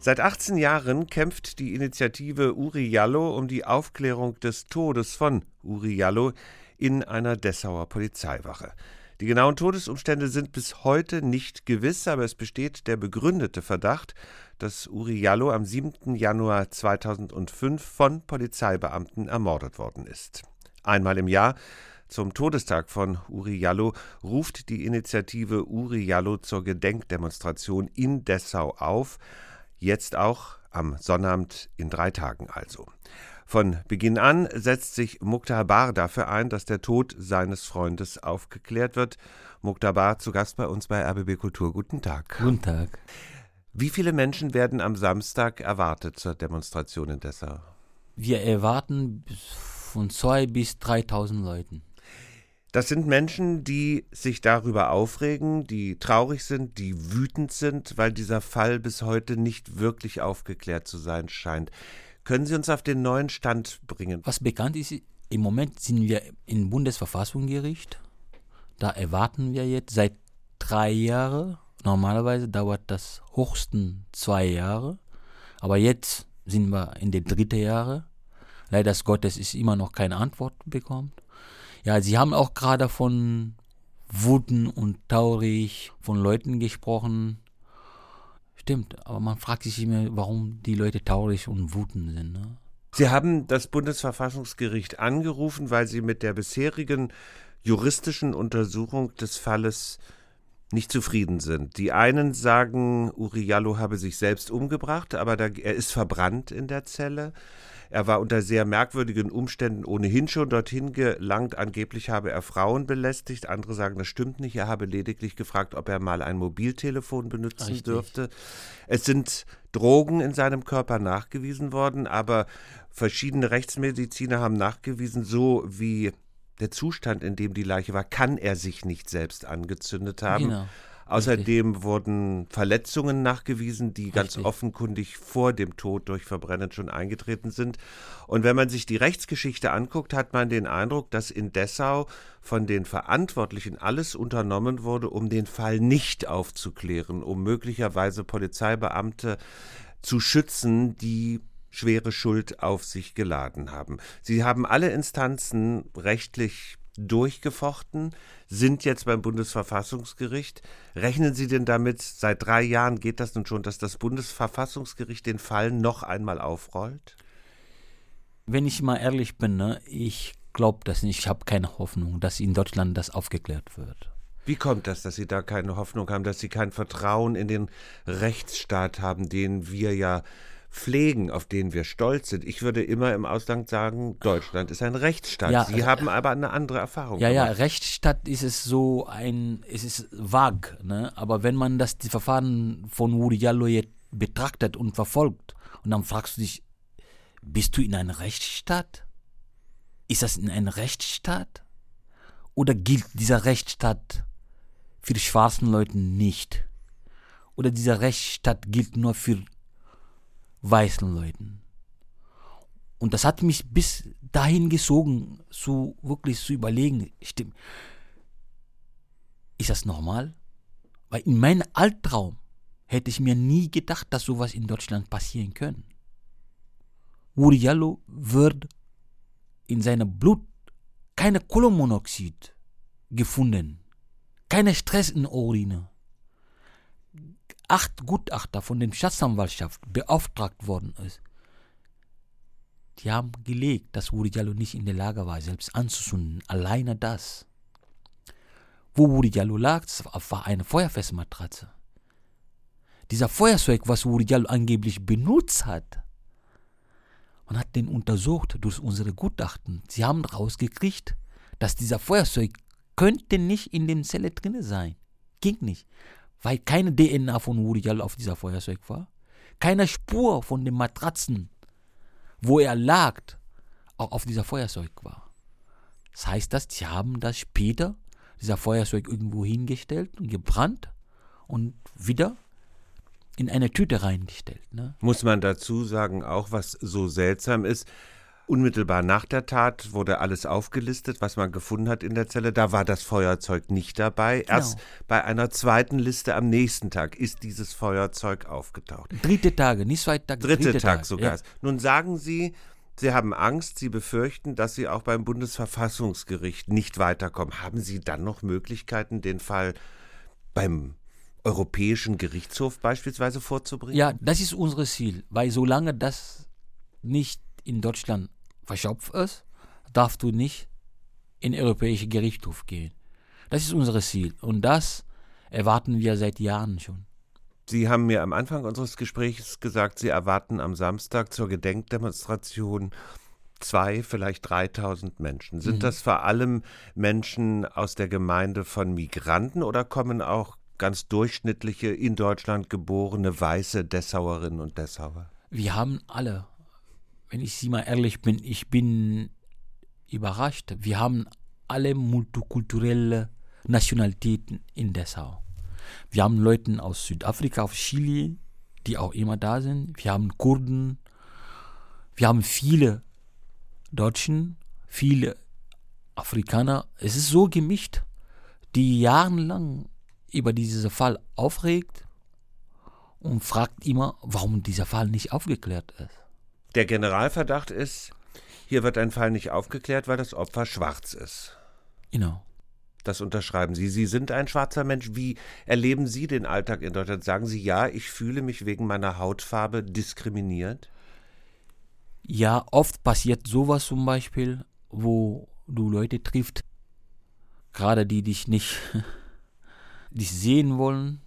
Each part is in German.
Seit 18 Jahren kämpft die Initiative Uri Jallo um die Aufklärung des Todes von Uri Jallo in einer Dessauer Polizeiwache. Die genauen Todesumstände sind bis heute nicht gewiss, aber es besteht der begründete Verdacht, dass Uri Jallo am 7. Januar 2005 von Polizeibeamten ermordet worden ist. Einmal im Jahr zum Todestag von Uri Jallo ruft die Initiative Uri Jallo zur Gedenkdemonstration in Dessau auf. Jetzt auch am Sonnabend in drei Tagen also. Von Beginn an setzt sich Muktabar dafür ein, dass der Tod seines Freundes aufgeklärt wird. Muktabar zu Gast bei uns bei RBB Kultur. Guten Tag. Guten Tag. Wie viele Menschen werden am Samstag erwartet zur Demonstration in Dessau? Wir erwarten von zwei bis 3.000 Leuten. Das sind Menschen, die sich darüber aufregen, die traurig sind, die wütend sind, weil dieser Fall bis heute nicht wirklich aufgeklärt zu sein scheint. Können Sie uns auf den neuen Stand bringen? Was bekannt ist, im Moment sind wir im Bundesverfassungsgericht. Da erwarten wir jetzt seit drei Jahren. Normalerweise dauert das höchstens zwei Jahre. Aber jetzt sind wir in den dritten Jahre. Leider Gottes ist immer noch keine Antwort bekommen. Ja, Sie haben auch gerade von Wuten und traurig von Leuten gesprochen. Stimmt, aber man fragt sich immer, warum die Leute traurig und wütend sind. Ne? Sie haben das Bundesverfassungsgericht angerufen, weil Sie mit der bisherigen juristischen Untersuchung des Falles nicht zufrieden sind. Die einen sagen, Uriallo habe sich selbst umgebracht, aber da, er ist verbrannt in der Zelle. Er war unter sehr merkwürdigen Umständen ohnehin schon dorthin gelangt. Angeblich habe er Frauen belästigt. Andere sagen, das stimmt nicht. Er habe lediglich gefragt, ob er mal ein Mobiltelefon benutzen Richtig. dürfte. Es sind Drogen in seinem Körper nachgewiesen worden, aber verschiedene Rechtsmediziner haben nachgewiesen, so wie der Zustand, in dem die Leiche war, kann er sich nicht selbst angezündet haben. Genau. Außerdem Richtig. wurden Verletzungen nachgewiesen, die Richtig. ganz offenkundig vor dem Tod durch Verbrennen schon eingetreten sind. Und wenn man sich die Rechtsgeschichte anguckt, hat man den Eindruck, dass in Dessau von den Verantwortlichen alles unternommen wurde, um den Fall nicht aufzuklären, um möglicherweise Polizeibeamte zu schützen, die schwere Schuld auf sich geladen haben. Sie haben alle Instanzen rechtlich durchgefochten, sind jetzt beim Bundesverfassungsgericht. Rechnen Sie denn damit, seit drei Jahren geht das nun schon, dass das Bundesverfassungsgericht den Fall noch einmal aufrollt? Wenn ich mal ehrlich bin, ne, ich glaube das nicht. Ich habe keine Hoffnung, dass in Deutschland das aufgeklärt wird. Wie kommt das, dass Sie da keine Hoffnung haben, dass Sie kein Vertrauen in den Rechtsstaat haben, den wir ja pflegen, auf denen wir stolz sind. Ich würde immer im Ausland sagen, Deutschland ist ein Rechtsstaat. Ja, Sie haben aber eine andere Erfahrung. Ja, gemacht. ja, Rechtsstaat ist es so ein, es ist vag, ne? aber wenn man das die Verfahren von Jallo jetzt betrachtet und verfolgt und dann fragst du dich, bist du in einem Rechtsstaat? Ist das in einem Rechtsstaat? Oder gilt dieser Rechtsstaat für die schwarzen Leute nicht? Oder dieser Rechtsstaat gilt nur für weißen Leuten. Und das hat mich bis dahin gesogen, so wirklich zu überlegen, stimmt, ist das normal? Weil in meinem Albtraum hätte ich mir nie gedacht, dass sowas in Deutschland passieren könnte. Uriallo wird in seinem Blut keine Kohlenmonoxid gefunden, keine Stress in Urine, acht Gutachter von der Staatsanwaltschaft beauftragt worden ist, die haben gelegt, dass Wuri Jallo nicht in der Lage war, selbst anzuzünden. Alleine das. Wo Wuri Jallo lag, war eine Feuerfestmatratze. Dieser Feuerzeug, was Wuri Jallo angeblich benutzt hat, man hat den untersucht durch unsere Gutachten. Sie haben rausgekriegt, dass dieser Feuerzeug könnte nicht in dem Zelle drin sein. Ging nicht weil keine DNA von Woody auf dieser Feuerzeug war, keine Spur von den Matratzen, wo er lag, auch auf dieser Feuerzeug war. Das heißt, dass sie haben das später, dieser Feuerzeug irgendwo hingestellt und gebrannt und wieder in eine Tüte reingestellt. Ne? Muss man dazu sagen, auch was so seltsam ist, Unmittelbar nach der Tat wurde alles aufgelistet, was man gefunden hat in der Zelle. Da war das Feuerzeug nicht dabei. Genau. Erst bei einer zweiten Liste am nächsten Tag ist dieses Feuerzeug aufgetaucht. Dritte Tage, nicht zweite Tag. Dritte, dritte Tag, Tag sogar. Ja. Nun sagen Sie, Sie haben Angst, Sie befürchten, dass Sie auch beim Bundesverfassungsgericht nicht weiterkommen. Haben Sie dann noch Möglichkeiten, den Fall beim Europäischen Gerichtshof beispielsweise vorzubringen? Ja, das ist unser Ziel, weil solange das nicht in Deutschland verschopft ist, darfst du nicht in den Europäischen Gerichtshof gehen. Das ist unser Ziel und das erwarten wir seit Jahren schon. Sie haben mir am Anfang unseres Gesprächs gesagt, Sie erwarten am Samstag zur Gedenkdemonstration zwei, vielleicht 3000 Menschen. Sind mhm. das vor allem Menschen aus der Gemeinde von Migranten oder kommen auch ganz durchschnittliche, in Deutschland geborene, weiße Dessauerinnen und Dessauer? Wir haben alle wenn ich Sie mal ehrlich bin, ich bin überrascht. Wir haben alle multikulturelle Nationalitäten in Dessau. Wir haben Leute aus Südafrika, aus Chile, die auch immer da sind. Wir haben Kurden. Wir haben viele Deutschen, viele Afrikaner. Es ist so gemischt, die jahrelang über diesen Fall aufregt und fragt immer, warum dieser Fall nicht aufgeklärt ist. Der Generalverdacht ist, hier wird ein Fall nicht aufgeklärt, weil das Opfer schwarz ist. Genau. Das unterschreiben Sie. Sie sind ein schwarzer Mensch. Wie erleben Sie den Alltag in Deutschland? Sagen Sie, ja, ich fühle mich wegen meiner Hautfarbe diskriminiert? Ja, oft passiert sowas zum Beispiel, wo du Leute triffst, gerade die dich nicht dich sehen wollen,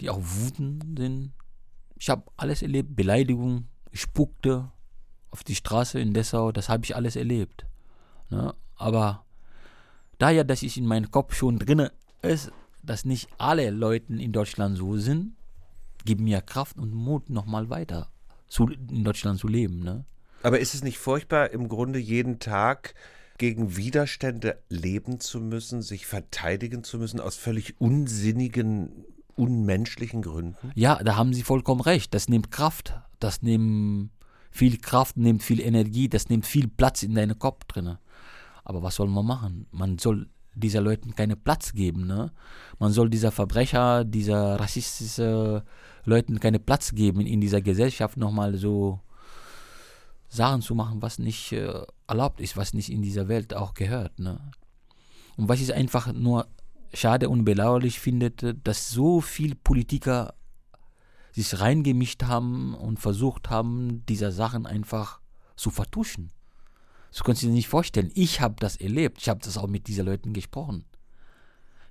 die auch wütend sind. Ich habe alles erlebt, Beleidigung, spuckte auf die Straße in Dessau, das habe ich alles erlebt. Ne? Aber daher, dass ich in meinem Kopf schon drin ist, dass nicht alle Leute in Deutschland so sind, gibt mir Kraft und Mut, nochmal weiter zu, in Deutschland zu leben. Ne? Aber ist es nicht furchtbar, im Grunde jeden Tag gegen Widerstände leben zu müssen, sich verteidigen zu müssen, aus völlig unsinnigen, unmenschlichen Gründen? Ja, da haben Sie vollkommen recht. Das nimmt Kraft das nimmt viel Kraft, nimmt viel Energie, das nimmt viel Platz in deinem Kopf drin. Aber was soll man machen? Man soll dieser Leuten keinen Platz geben. Ne? Man soll dieser Verbrecher, dieser rassistische Leuten keinen Platz geben, in dieser Gesellschaft nochmal so Sachen zu machen, was nicht äh, erlaubt ist, was nicht in dieser Welt auch gehört. Ne? Und was ich einfach nur schade und belauerlich finde, dass so viele Politiker sich reingemischt haben und versucht haben, diese Sachen einfach zu vertuschen. So können Sie sich nicht vorstellen. Ich habe das erlebt. Ich habe das auch mit diesen Leuten gesprochen.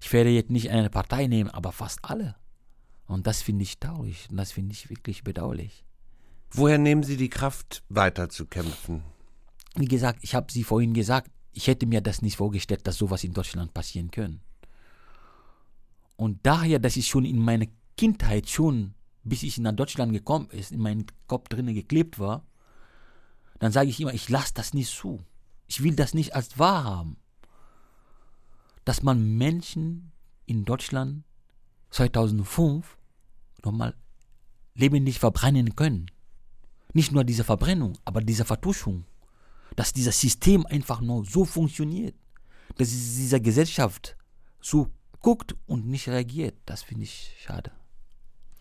Ich werde jetzt nicht eine Partei nehmen, aber fast alle. Und das finde ich traurig. Und das finde ich wirklich bedauerlich. Woher nehmen Sie die Kraft, weiter zu kämpfen? Wie gesagt, ich habe Sie vorhin gesagt, ich hätte mir das nicht vorgestellt, dass sowas in Deutschland passieren können. Und daher, dass ich schon in meiner Kindheit schon bis ich nach Deutschland gekommen ist, in meinem Kopf drinnen geklebt war, dann sage ich immer, ich lasse das nicht zu. Ich will das nicht als wahr haben. Dass man Menschen in Deutschland 2005 nochmal lebendig verbrennen können. Nicht nur diese Verbrennung, aber diese Vertuschung. Dass dieses System einfach nur so funktioniert. Dass diese Gesellschaft so guckt und nicht reagiert. Das finde ich schade.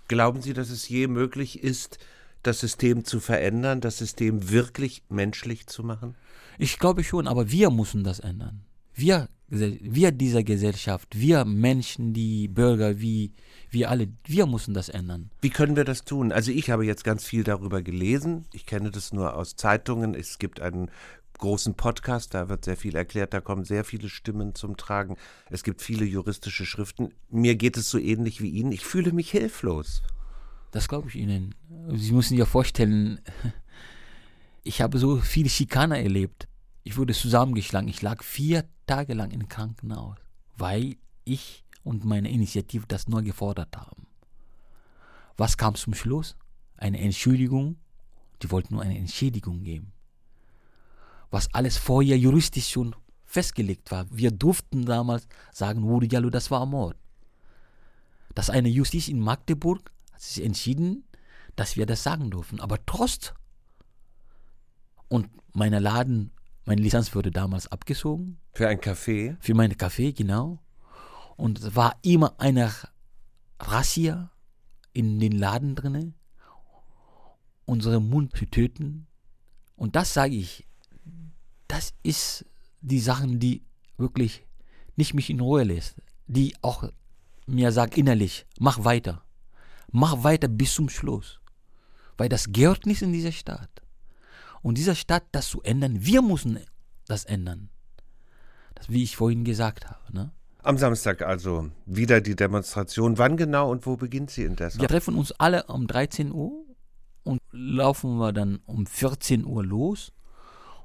Glauben Sie, dass es je möglich ist, das System zu verändern, das System wirklich menschlich zu machen? Ich glaube schon, aber wir müssen das ändern. Wir, wir dieser Gesellschaft, wir Menschen, die Bürger, wie wir alle, wir müssen das ändern. Wie können wir das tun? Also ich habe jetzt ganz viel darüber gelesen. Ich kenne das nur aus Zeitungen. Es gibt einen großen Podcast, da wird sehr viel erklärt, da kommen sehr viele Stimmen zum Tragen. Es gibt viele juristische Schriften. Mir geht es so ähnlich wie Ihnen. Ich fühle mich hilflos. Das glaube ich Ihnen. Sie müssen sich ja vorstellen, ich habe so viele Schikaner erlebt. Ich wurde zusammengeschlagen. Ich lag vier Tage lang im Krankenhaus, weil ich und meine Initiative das nur gefordert haben. Was kam zum Schluss? Eine Entschuldigung. Die wollten nur eine Entschädigung geben was alles vorher juristisch schon festgelegt war. Wir durften damals sagen, Jallo, das war Mord. Dass eine Justiz in Magdeburg hat sich entschieden, dass wir das sagen dürfen. Aber trotz und Mein Laden, meine Lizenz wurde damals abgezogen. Für ein Café? Für meine Café, genau. Und es war immer eine Razzia in den Laden drinne, unseren Mund zu töten. Und das sage ich, das ist die Sachen, die wirklich nicht mich in Ruhe lässt, die auch mir sagt innerlich, mach weiter, mach weiter bis zum Schluss, weil das gehört nicht in dieser Stadt. Und dieser Stadt, das zu ändern, wir müssen das ändern. Das, wie ich vorhin gesagt habe. Ne? Am Samstag also wieder die Demonstration. Wann genau und wo beginnt sie in Dessau? Wir treffen uns alle um 13 Uhr und laufen wir dann um 14 Uhr los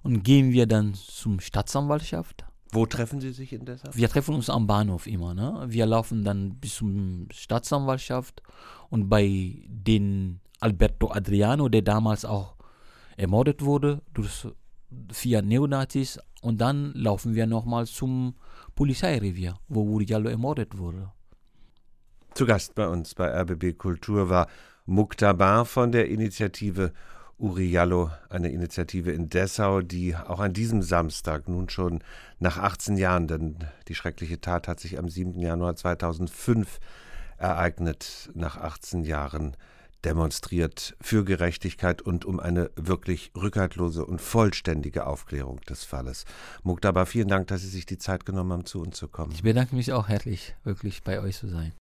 und gehen wir dann zum Staatsanwaltschaft. Wo treffen Sie sich in Dessau? Wir treffen uns am Bahnhof immer. Ne? Wir laufen dann bis zum Staatsanwaltschaft und bei den Alberto Adriano, der damals auch ermordet wurde durch vier Neonazis, und dann laufen wir nochmal zum Polizeirevier, wo Uri Jallo ermordet wurde. Zu Gast bei uns bei RBB Kultur war Muktabar von der Initiative Uriallo, eine Initiative in Dessau, die auch an diesem Samstag nun schon nach 18 Jahren, denn die schreckliche Tat hat sich am 7. Januar 2005 ereignet, nach 18 Jahren demonstriert für Gerechtigkeit und um eine wirklich rückhaltlose und vollständige Aufklärung des Falles. Muktaba, vielen Dank, dass Sie sich die Zeit genommen haben, zu uns zu kommen. Ich bedanke mich auch herzlich, wirklich bei euch zu sein.